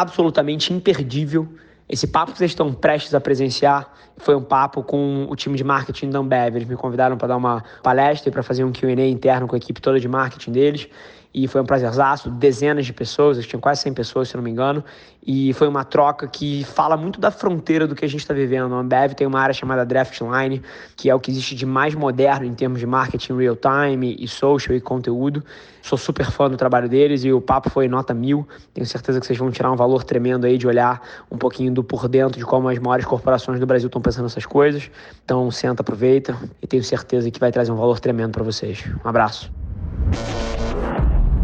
absolutamente imperdível. Esse papo que vocês estão prestes a presenciar foi um papo com o time de marketing da Ambev. Eles me convidaram para dar uma palestra e para fazer um Q&A interno com a equipe toda de marketing deles e foi um prazerzaço, dezenas de pessoas, tinha quase 100 pessoas, se não me engano, e foi uma troca que fala muito da fronteira do que a gente está vivendo. A Ambev tem uma área chamada Draftline, que é o que existe de mais moderno em termos de marketing real time e social e conteúdo. Sou super fã do trabalho deles e o papo foi nota mil. Tenho certeza que vocês vão tirar um valor tremendo aí de olhar um pouquinho do por dentro de como as maiores corporações do Brasil estão pensando nessas coisas. Então, senta, aproveita e tenho certeza que vai trazer um valor tremendo para vocês. Um abraço.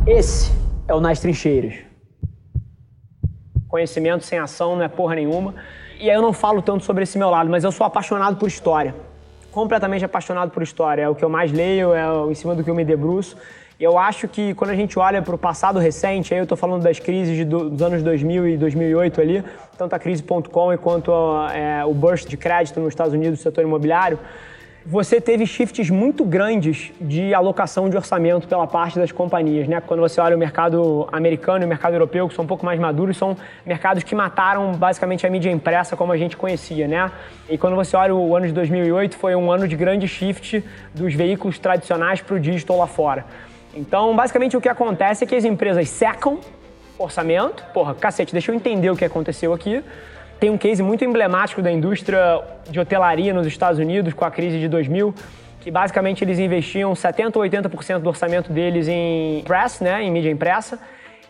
Esse é o Nas Trincheiras. Conhecimento sem ação não é porra nenhuma. E aí eu não falo tanto sobre esse meu lado, mas eu sou apaixonado por história. Completamente apaixonado por história. É o que eu mais leio, é em cima do que eu me debruço. E eu acho que quando a gente olha para o passado recente, aí eu estou falando das crises dos anos 2000 e 2008 ali, tanto a crise.com quanto a, é, o burst de crédito nos Estados Unidos do setor imobiliário, você teve shifts muito grandes de alocação de orçamento pela parte das companhias, né? Quando você olha o mercado americano e o mercado europeu, que são um pouco mais maduros, são mercados que mataram basicamente a mídia impressa como a gente conhecia, né? E quando você olha o ano de 2008, foi um ano de grande shift dos veículos tradicionais para o digital lá fora. Então, basicamente o que acontece é que as empresas secam orçamento, porra, cacete, deixa eu entender o que aconteceu aqui tem um case muito emblemático da indústria de hotelaria nos Estados Unidos com a crise de 2000, que basicamente eles investiam 70 ou 80% do orçamento deles em press, né, em mídia impressa,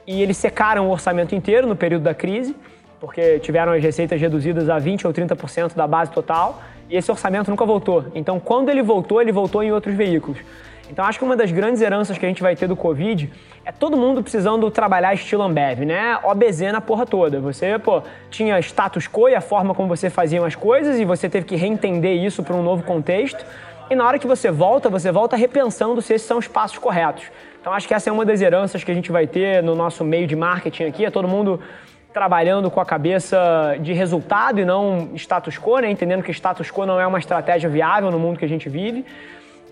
e eles secaram o orçamento inteiro no período da crise, porque tiveram as receitas reduzidas a 20 ou 30% da base total, e esse orçamento nunca voltou. Então, quando ele voltou, ele voltou em outros veículos. Então acho que uma das grandes heranças que a gente vai ter do Covid é todo mundo precisando trabalhar estilo Ambev, né? OBZ na porra toda. Você, pô, tinha status quo e a forma como você fazia as coisas e você teve que reentender isso para um novo contexto. E na hora que você volta, você volta repensando se esses são os passos corretos. Então acho que essa é uma das heranças que a gente vai ter no nosso meio de marketing aqui, é todo mundo trabalhando com a cabeça de resultado e não status quo, né? Entendendo que status quo não é uma estratégia viável no mundo que a gente vive.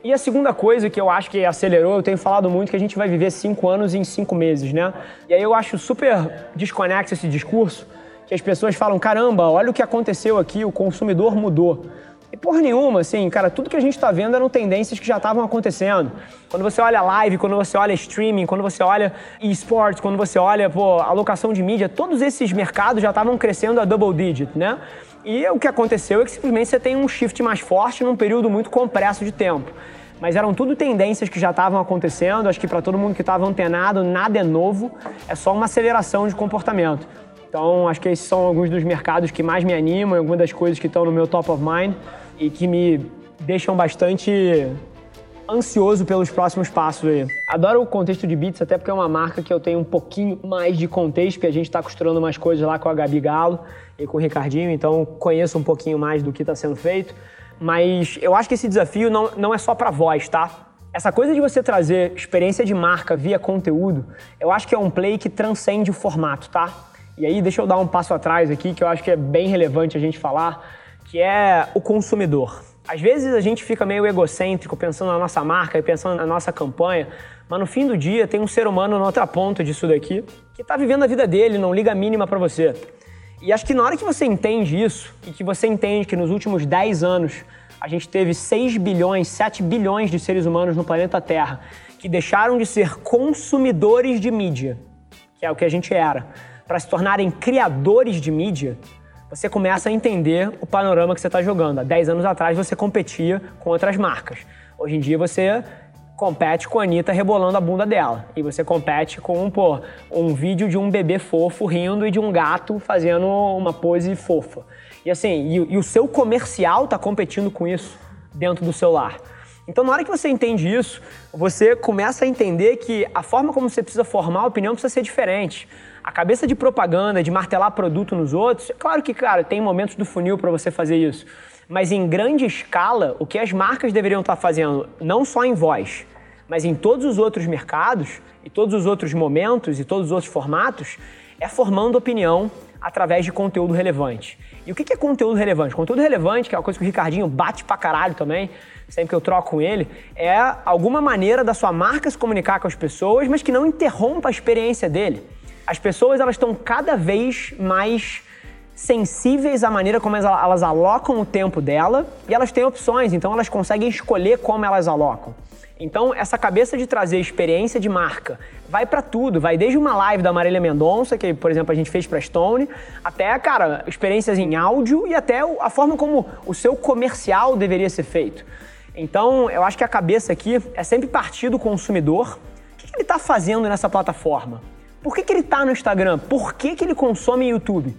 E a segunda coisa que eu acho que acelerou, eu tenho falado muito que a gente vai viver cinco anos em cinco meses, né? E aí eu acho super desconexo esse discurso, que as pessoas falam, caramba, olha o que aconteceu aqui, o consumidor mudou. E porra nenhuma, assim, cara, tudo que a gente está vendo eram tendências que já estavam acontecendo. Quando você olha live, quando você olha streaming, quando você olha esportes, quando você olha, pô, alocação de mídia, todos esses mercados já estavam crescendo a double digit, né? E o que aconteceu é que simplesmente você tem um shift mais forte num período muito compresso de tempo. Mas eram tudo tendências que já estavam acontecendo, acho que para todo mundo que estava antenado, nada é novo, é só uma aceleração de comportamento. Então, acho que esses são alguns dos mercados que mais me animam, algumas das coisas que estão no meu top of mind e que me deixam bastante ansioso pelos próximos passos aí. Adoro o contexto de Beats, até porque é uma marca que eu tenho um pouquinho mais de contexto, porque a gente está costurando umas coisas lá com a Gabi Galo e com o Ricardinho, então conheço um pouquinho mais do que está sendo feito. Mas eu acho que esse desafio não, não é só para voz, tá? Essa coisa de você trazer experiência de marca via conteúdo, eu acho que é um play que transcende o formato, tá? E aí, deixa eu dar um passo atrás aqui, que eu acho que é bem relevante a gente falar, que é o consumidor. Às vezes a gente fica meio egocêntrico pensando na nossa marca e pensando na nossa campanha, mas no fim do dia tem um ser humano na outra ponta disso daqui que está vivendo a vida dele, não liga a mínima para você. E acho que na hora que você entende isso e que você entende que nos últimos 10 anos a gente teve 6 bilhões, 7 bilhões de seres humanos no planeta Terra que deixaram de ser consumidores de mídia, que é o que a gente era, para se tornarem criadores de mídia, você começa a entender o panorama que você está jogando. Há 10 anos atrás você competia com outras marcas. Hoje em dia você compete com a Anitta rebolando a bunda dela. E você compete com, pô, um vídeo de um bebê fofo rindo e de um gato fazendo uma pose fofa. E assim, e, e o seu comercial está competindo com isso dentro do celular. Então, na hora que você entende isso, você começa a entender que a forma como você precisa formar a opinião precisa ser diferente. A cabeça de propaganda, de martelar produto nos outros, é claro que, cara, tem momentos do funil para você fazer isso. Mas em grande escala, o que as marcas deveriam estar fazendo, não só em voz, mas em todos os outros mercados, e todos os outros momentos e todos os outros formatos, é formando opinião através de conteúdo relevante. E o que é conteúdo relevante? Conteúdo relevante, que é uma coisa que o Ricardinho bate pra caralho também, sempre que eu troco com ele, é alguma maneira da sua marca se comunicar com as pessoas, mas que não interrompa a experiência dele. As pessoas elas estão cada vez mais sensíveis à maneira como elas, alocam o tempo dela e elas têm opções, então elas conseguem escolher como elas alocam. Então, essa cabeça de trazer experiência de marca vai para tudo, vai desde uma live da Marília Mendonça, que, por exemplo, a gente fez para Stone, até, cara, experiências em áudio e até a forma como o seu comercial deveria ser feito. Então, eu acho que a cabeça aqui é sempre partir do consumidor. O que, ele está fazendo nessa plataforma? Por que, que ele está no Instagram? Por que, que ele consome YouTube?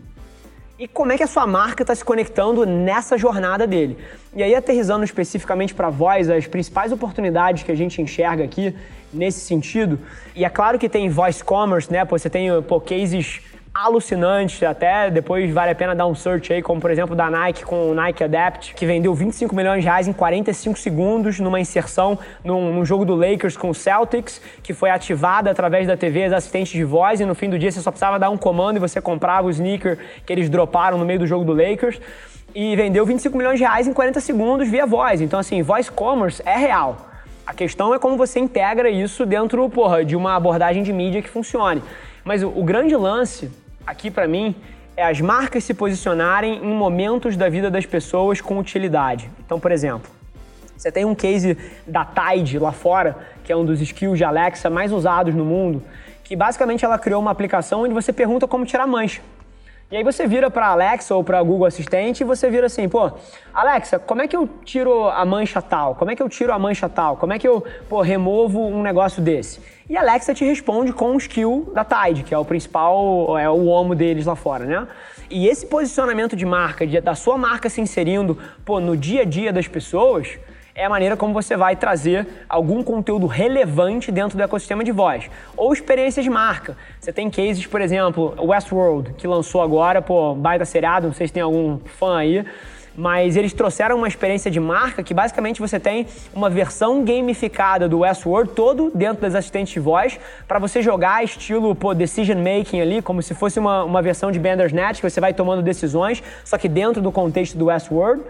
e como é que a sua marca está se conectando nessa jornada dele. E aí, aterrizando especificamente para voz, as principais oportunidades que a gente enxerga aqui nesse sentido, e é claro que tem voice commerce, né? Pô, você tem pô, cases alucinante, até depois vale a pena dar um search aí, como por exemplo da Nike com o Nike Adapt, que vendeu 25 milhões de reais em 45 segundos numa inserção num, num, jogo do Lakers com o Celtics, que foi ativada através da TV as assistentes de voz e no fim do dia você só precisava dar um comando e você comprava o sneaker que eles droparam no meio do jogo do Lakers e vendeu 25 milhões de reais em 40 segundos via voz. Então assim, voice commerce é real. A questão é como você integra isso dentro, porra, de uma abordagem de mídia que funcione. Mas o, o grande lance aqui para mim é as marcas se posicionarem em momentos da vida das pessoas com utilidade. Então, por exemplo, você tem um case da Tide lá fora, que é um dos skills de Alexa mais usados no mundo, que basicamente ela criou uma aplicação onde você pergunta como tirar mancha. E aí você vira para Alexa ou para Google Assistente e você vira assim, pô, Alexa, como é que eu tiro a mancha tal? Como é que eu tiro a mancha tal? Como é que eu, pô, removo um negócio desse? E a Alexa te responde com o skill da Tide, que é o principal, é o homo deles lá fora, né? E esse posicionamento de marca, de, da sua marca se inserindo, pô, no dia a dia das pessoas, é a maneira como você vai trazer algum conteúdo relevante dentro do ecossistema de voz. Ou experiência de marca. Você tem cases, por exemplo, Westworld, que lançou agora, pô, baita seriado, não sei se tem algum fã aí, mas eles trouxeram uma experiência de marca que basicamente você tem uma versão gamificada do Westworld todo dentro das assistentes de voz para você jogar estilo pô, decision making ali, como se fosse uma, uma versão de Bandersnatch que você vai tomando decisões, só que dentro do contexto do Westworld.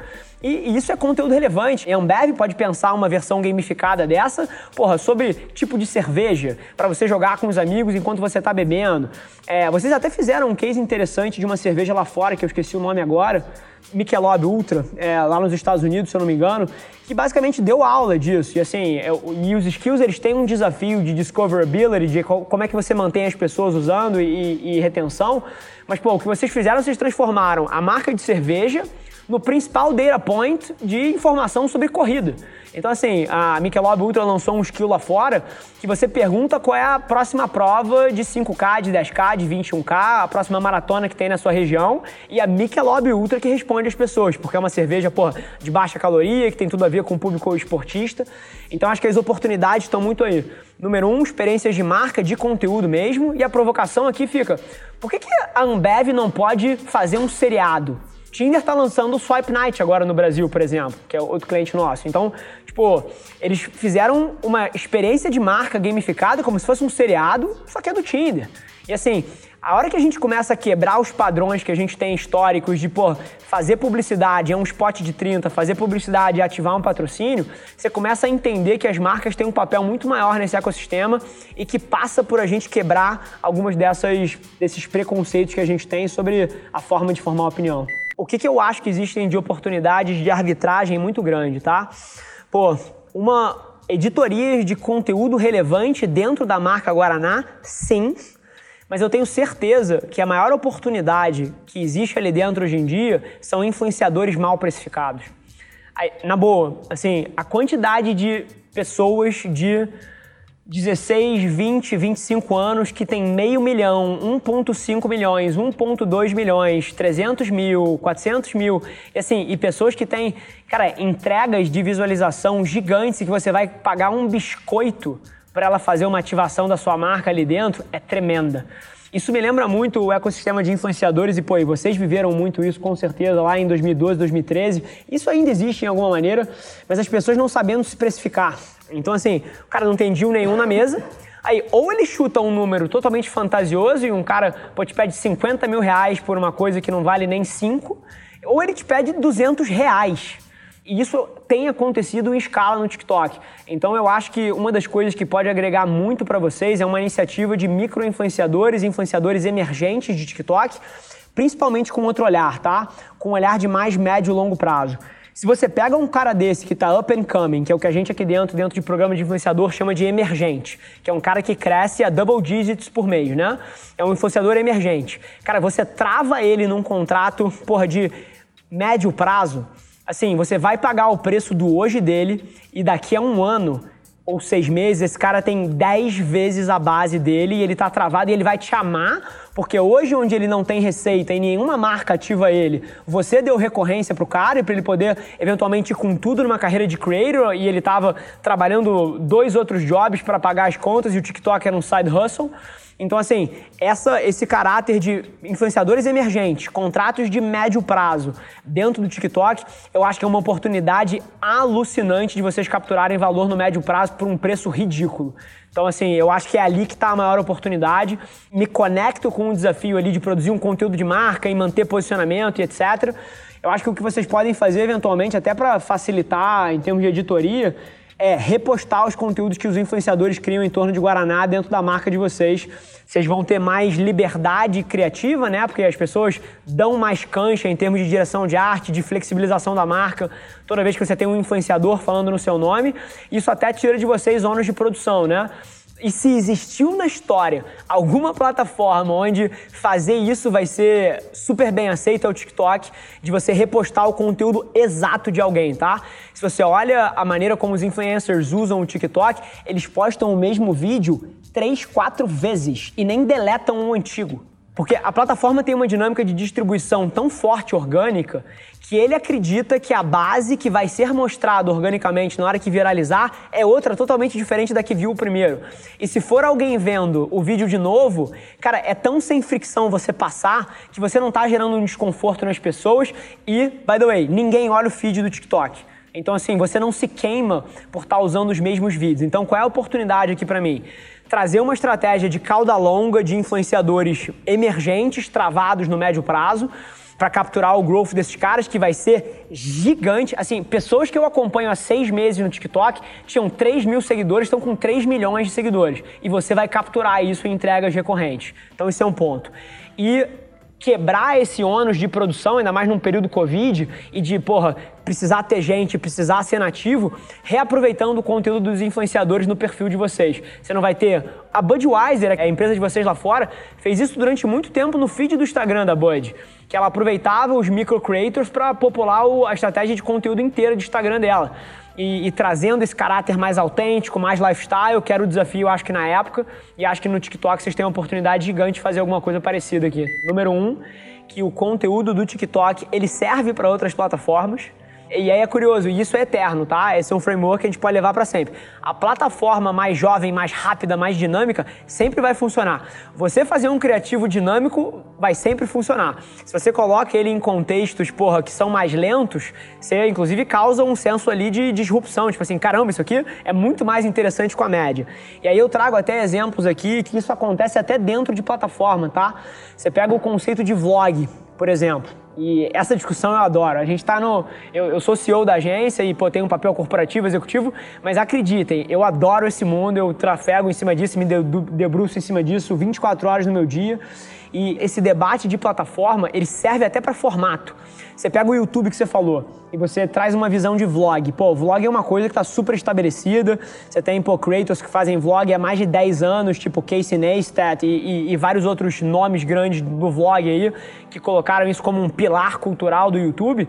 E isso é conteúdo relevante. A Ambev pode pensar uma versão gamificada dessa, porra, sobre tipo de cerveja, para você jogar com os amigos enquanto você está bebendo. É, vocês até fizeram um case interessante de uma cerveja lá fora, que eu esqueci o nome agora, Michelob Ultra, é, lá nos Estados Unidos, se eu não me engano, que basicamente deu aula disso. E assim, é, e os skills eles têm um desafio de discoverability, de como é que você mantém as pessoas usando e, e retenção. Mas, pô, o que vocês fizeram, vocês transformaram a marca de cerveja no principal data point de informação sobre corrida. Então, assim, a Michelob Ultra lançou um skill lá fora que você pergunta qual é a próxima prova de 5K, de 10K, de 21K, a próxima maratona que tem na sua região, e a Michelob Ultra que responde às pessoas, porque é uma cerveja, porra, de baixa caloria, que tem tudo a ver com o público esportista. Então, acho que as oportunidades estão muito aí. Número um, experiências de marca, de conteúdo mesmo, e a provocação aqui fica: por que, que a Ambev não pode fazer um seriado? Tinder está lançando o Swipe Night agora no Brasil, por exemplo, que é outro cliente nosso. Então, tipo, eles fizeram uma experiência de marca gamificada como se fosse um seriado, só que é do Tinder. E assim, a hora que a gente começa a quebrar os padrões que a gente tem históricos de, pô, fazer publicidade é um spot de 30, fazer publicidade é ativar um patrocínio, você começa a entender que as marcas têm um papel muito maior nesse ecossistema e que passa por a gente quebrar algumas dessas, desses preconceitos que a gente tem sobre a forma de formar opinião o que, que eu acho que existem de oportunidades de arbitragem muito grande, tá? Pô, uma editoria de conteúdo relevante dentro da marca Guaraná, sim. Mas eu tenho certeza que a maior oportunidade que existe ali dentro hoje em dia são influenciadores mal precificados. Na boa, assim, a quantidade de pessoas de 16, 20, 25 anos que tem meio milhão, 1,5 milhões, 1,2 milhões, 300 mil, 400 mil, e assim, e pessoas que têm, cara, entregas de visualização gigantes que você vai pagar um biscoito para ela fazer uma ativação da sua marca ali dentro, é tremenda. Isso me lembra muito o ecossistema de influenciadores e, pô, e vocês viveram muito isso com certeza lá em 2012, 2013. Isso ainda existe em alguma maneira, mas as pessoas não sabendo se precificar. Então, assim, o cara não tem deal nenhum na mesa. Aí, ou ele chuta um número totalmente fantasioso e um cara pô, te pede 50 mil reais por uma coisa que não vale nem 5, ou ele te pede 200 reais. E isso tem acontecido em escala no TikTok. Então eu acho que uma das coisas que pode agregar muito para vocês é uma iniciativa de micro-influenciadores, influenciadores emergentes de TikTok, principalmente com outro olhar, tá? Com um olhar de mais médio e longo prazo. Se você pega um cara desse que está up and coming, que é o que a gente aqui dentro, dentro de programa de influenciador, chama de emergente, que é um cara que cresce a double digits por mês, né? É um influenciador emergente. Cara, você trava ele num contrato, porra, de médio prazo, assim, você vai pagar o preço do hoje dele e daqui a um ano ou seis meses, esse cara tem dez vezes a base dele e ele tá travado e ele vai te amar, porque hoje onde ele não tem receita e nenhuma marca ativa ele, você deu recorrência pro cara e para ele poder eventualmente ir com tudo numa carreira de creator e ele tava trabalhando dois outros jobs para pagar as contas e o TikTok era um side hustle. Então, assim, essa, esse caráter de influenciadores emergentes, contratos de médio prazo dentro do TikTok, eu acho que é uma oportunidade alucinante de vocês capturarem valor no médio prazo por um preço ridículo. Então, assim, eu acho que é ali que está a maior oportunidade. Me conecto com o desafio ali de produzir um conteúdo de marca e manter posicionamento e etc. Eu acho que o que vocês podem fazer, eventualmente, até para facilitar em termos de editoria, é repostar os conteúdos que os influenciadores criam em torno de Guaraná dentro da marca de vocês. Vocês vão ter mais liberdade criativa, né? Porque as pessoas dão mais cancha em termos de direção de arte, de flexibilização da marca, toda vez que você tem um influenciador falando no seu nome. Isso até tira de vocês ônus de produção, né? E se existiu na história alguma plataforma onde fazer isso vai ser super bem aceito, é o TikTok, de você repostar o conteúdo exato de alguém, tá? Se você olha a maneira como os influencers usam o TikTok, eles postam o mesmo vídeo três, quatro vezes e nem deletam o antigo. Porque a plataforma tem uma dinâmica de distribuição tão forte orgânica que ele acredita que a base que vai ser mostrada organicamente na hora que viralizar é outra totalmente diferente da que viu o primeiro. E se for alguém vendo o vídeo de novo, cara, é tão sem fricção você passar que você não tá gerando um desconforto nas pessoas e, by the way, ninguém olha o feed do TikTok. Então, assim, você não se queima por estar tá usando os mesmos vídeos. Então, qual é a oportunidade aqui para mim? Trazer uma estratégia de cauda longa de influenciadores emergentes, travados no médio prazo, para capturar o growth desses caras, que vai ser gigante. Assim, pessoas que eu acompanho há seis meses no TikTok tinham 3 mil seguidores, estão com 3 milhões de seguidores. E você vai capturar isso em entregas recorrentes. Então, esse é um ponto. E quebrar esse ônus de produção, ainda mais num período Covid, e de, porra, precisar ter gente, precisar ser nativo, reaproveitando o conteúdo dos influenciadores no perfil de vocês. Você não vai ter. A Budweiser, a empresa de vocês lá fora, fez isso durante muito tempo no feed do Instagram da Bud. Que ela aproveitava os micro creators para popular a estratégia de conteúdo inteira de Instagram dela e, e, trazendo esse caráter mais autêntico, mais lifestyle, que era o desafio, acho que na época, e acho que no TikTok vocês têm uma oportunidade gigante de fazer alguma coisa parecida aqui. Número um, que o conteúdo do TikTok ele serve para outras plataformas. E aí é curioso, e isso é eterno, tá? Esse é um framework que a gente pode levar para sempre. A plataforma mais jovem, mais rápida, mais dinâmica sempre vai funcionar. Você fazer um criativo dinâmico vai sempre funcionar. Se você coloca ele em contextos, porra, que são mais lentos, você inclusive causa um senso ali de disrupção, tipo assim, caramba, isso aqui é muito mais interessante com a média. E aí eu trago até exemplos aqui que isso acontece até dentro de plataforma, tá? Você pega o conceito de vlog, por exemplo. E essa discussão eu adoro. A gente está no. Eu, eu, sou CEO da agência e pô, tenho um papel corporativo, executivo, mas acreditem, eu adoro esse mundo, eu trafego em cima disso, me debruço em cima disso 24 horas no meu dia. E esse debate de plataforma, ele serve até para formato. Você pega o YouTube que você falou e você traz uma visão de vlog. Pô, vlog é uma coisa que está super estabelecida. Você tem, pô, creators que fazem vlog há mais de 10 anos, tipo Casey Neistat e, e, e vários outros nomes grandes do vlog aí, que colocaram isso como um pilar cultural do YouTube.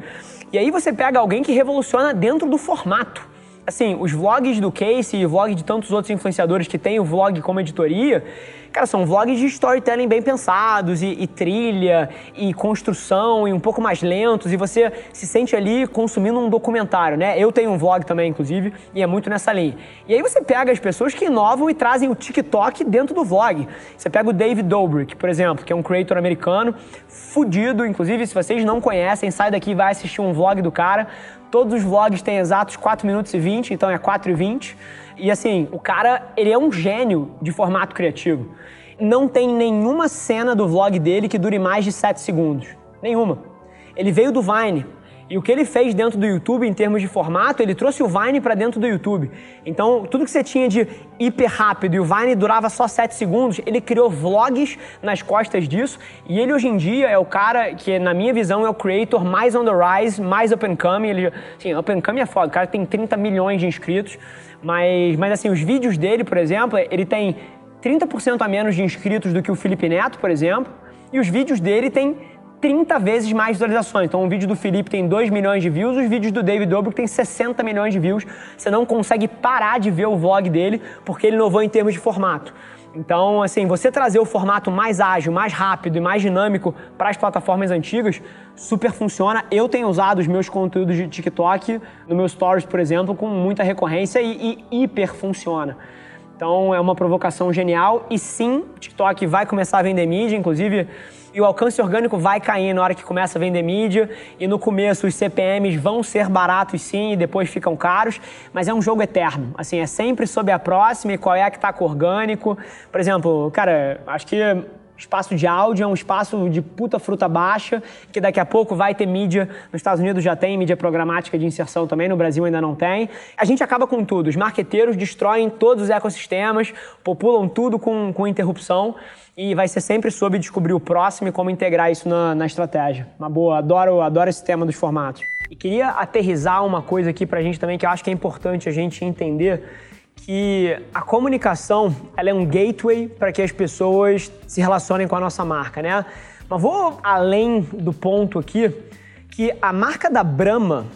E aí você pega alguém que revoluciona dentro do formato assim, os vlogs do Casey e vlog de tantos outros influenciadores que têm o vlog como editoria, cara, são vlogs de storytelling bem pensados e, e, trilha e construção e um pouco mais lentos e você se sente ali consumindo um documentário, né? Eu tenho um vlog também, inclusive, e é muito nessa linha. E aí você pega as pessoas que inovam e trazem o TikTok dentro do vlog. Você pega o David Dobrik, por exemplo, que é um creator americano, fudido, inclusive, se vocês não conhecem, sai daqui e vai assistir um vlog do cara Todos os vlogs têm exatos 4 minutos e 20, então é 4 e 20. E assim, o cara, ele é um gênio de formato criativo. Não tem nenhuma cena do vlog dele que dure mais de 7 segundos. Nenhuma. Ele veio do Vine. E o que ele fez dentro do YouTube em termos de formato, ele trouxe o Vine para dentro do YouTube. Então, tudo que você tinha de hiper rápido e o Vine durava só 7 segundos, ele criou vlogs nas costas disso. E ele hoje em dia é o cara que, na minha visão, é o creator mais on the rise, mais and coming. Ele, assim, and coming é foda, o cara tem 30 milhões de inscritos. Mas, mas assim, os vídeos dele, por exemplo, ele tem 30% a menos de inscritos do que o Felipe Neto, por exemplo. E os vídeos dele têm 30 vezes mais visualizações. Então, o vídeo do Felipe tem 2 milhões de views, os vídeos do David Dobrik tem 60 milhões de views. Você não consegue parar de ver o vlog dele porque ele inovou em termos de formato. Então, assim, você trazer o formato mais ágil, mais rápido e mais dinâmico para as plataformas antigas, super funciona. Eu tenho usado os meus conteúdos de TikTok no meu Stories, por exemplo, com muita recorrência e, e hiper funciona. Então, é uma provocação genial. E sim, o TikTok vai começar a vender mídia, inclusive e o alcance orgânico vai cair na hora que começa a vender mídia. E no começo os CPMs vão ser baratos sim e depois ficam caros, mas é um jogo eterno. Assim, é sempre sobre a próxima e qual é a que está com orgânico. Por exemplo, cara, acho que espaço de áudio é um espaço de puta fruta baixa, que daqui a pouco vai ter mídia. Nos Estados Unidos já tem mídia programática de inserção também, no Brasil ainda não tem. A gente acaba com tudo. Os marqueteiros destroem todos os ecossistemas, populam tudo com, com interrupção e vai ser sempre sobre descobrir o próximo e como integrar isso na, na estratégia. Uma boa, adoro, adoro esse tema dos formatos. E queria aterrizar uma coisa aqui pra gente também que eu acho que é importante a gente entender que a comunicação ela é um gateway para que as pessoas se relacionem com a nossa marca, né? Mas vou além do ponto aqui que a marca da Brahma,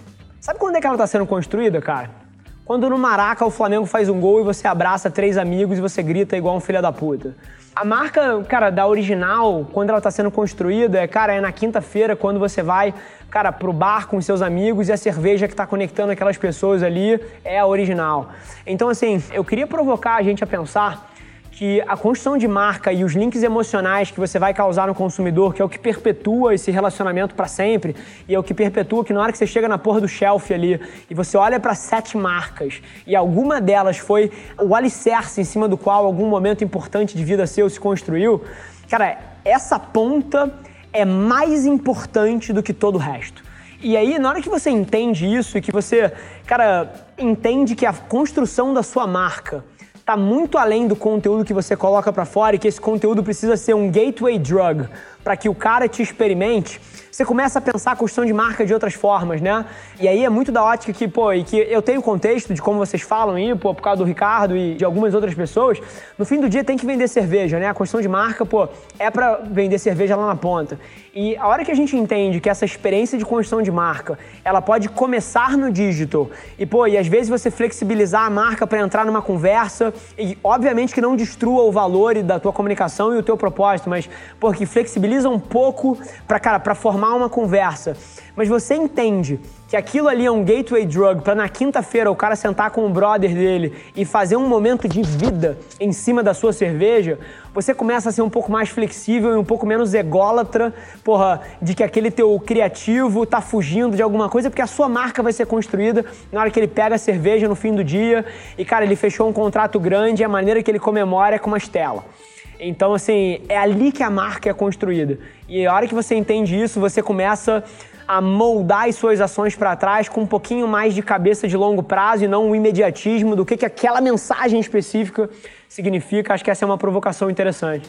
sabe quando é que ela está sendo construída, cara? Quando no Maraca o Flamengo faz um gol e você abraça três amigos e você grita igual um filho da puta. A marca, cara, da original, quando ela está sendo construída, é, cara, é na quinta-feira, quando você vai, cara, pro bar com seus amigos e a cerveja que está conectando aquelas pessoas ali é a original. Então, assim, eu queria provocar a gente a pensar que a construção de marca e os links emocionais que você vai causar no consumidor, que é o que perpetua esse relacionamento para sempre, e é o que perpetua que na hora que você chega na porra do shelf ali e você olha para sete marcas e alguma delas foi o alicerce em cima do qual algum momento importante de vida seu se construiu, cara, essa ponta é mais importante do que todo o resto. E aí, na hora que você entende isso e que você, cara, entende que a construção da sua marca está muito além do conteúdo que você coloca para fora e que esse conteúdo precisa ser um gateway drug para que o cara te experimente, você começa a pensar a construção de marca de outras formas, né? E aí é muito da ótica que, pô, e que eu tenho contexto de como vocês falam aí, pô, por causa do Ricardo e de algumas outras pessoas, no fim do dia tem que vender cerveja, né? A construção de marca, pô, é para vender cerveja lá na ponta. E a hora que a gente entende que essa experiência de construção de marca, ela pode começar no digital e, pô, e às vezes você flexibilizar a marca para entrar numa conversa e, obviamente, que não destrua o valor da tua comunicação e o teu propósito, mas, pô, que flexibiliza um pouco para cara, para formar uma conversa, mas você entende que aquilo ali é um gateway drug para na quinta-feira o cara sentar com o brother dele e fazer um momento de vida em cima da sua cerveja, você começa a ser um pouco mais flexível e um pouco menos ególatra, porra, de que aquele teu criativo tá fugindo de alguma coisa, porque a sua marca vai ser construída na hora que ele pega a cerveja no fim do dia e, cara, ele fechou um contrato grande e a maneira que ele comemora é com uma estela. Então, assim, é ali que a marca é construída. E a hora que você entende isso, você começa a moldar as suas ações para trás com um pouquinho mais de cabeça de longo prazo e não o imediatismo do que, que aquela mensagem específica significa. Acho que essa é uma provocação interessante.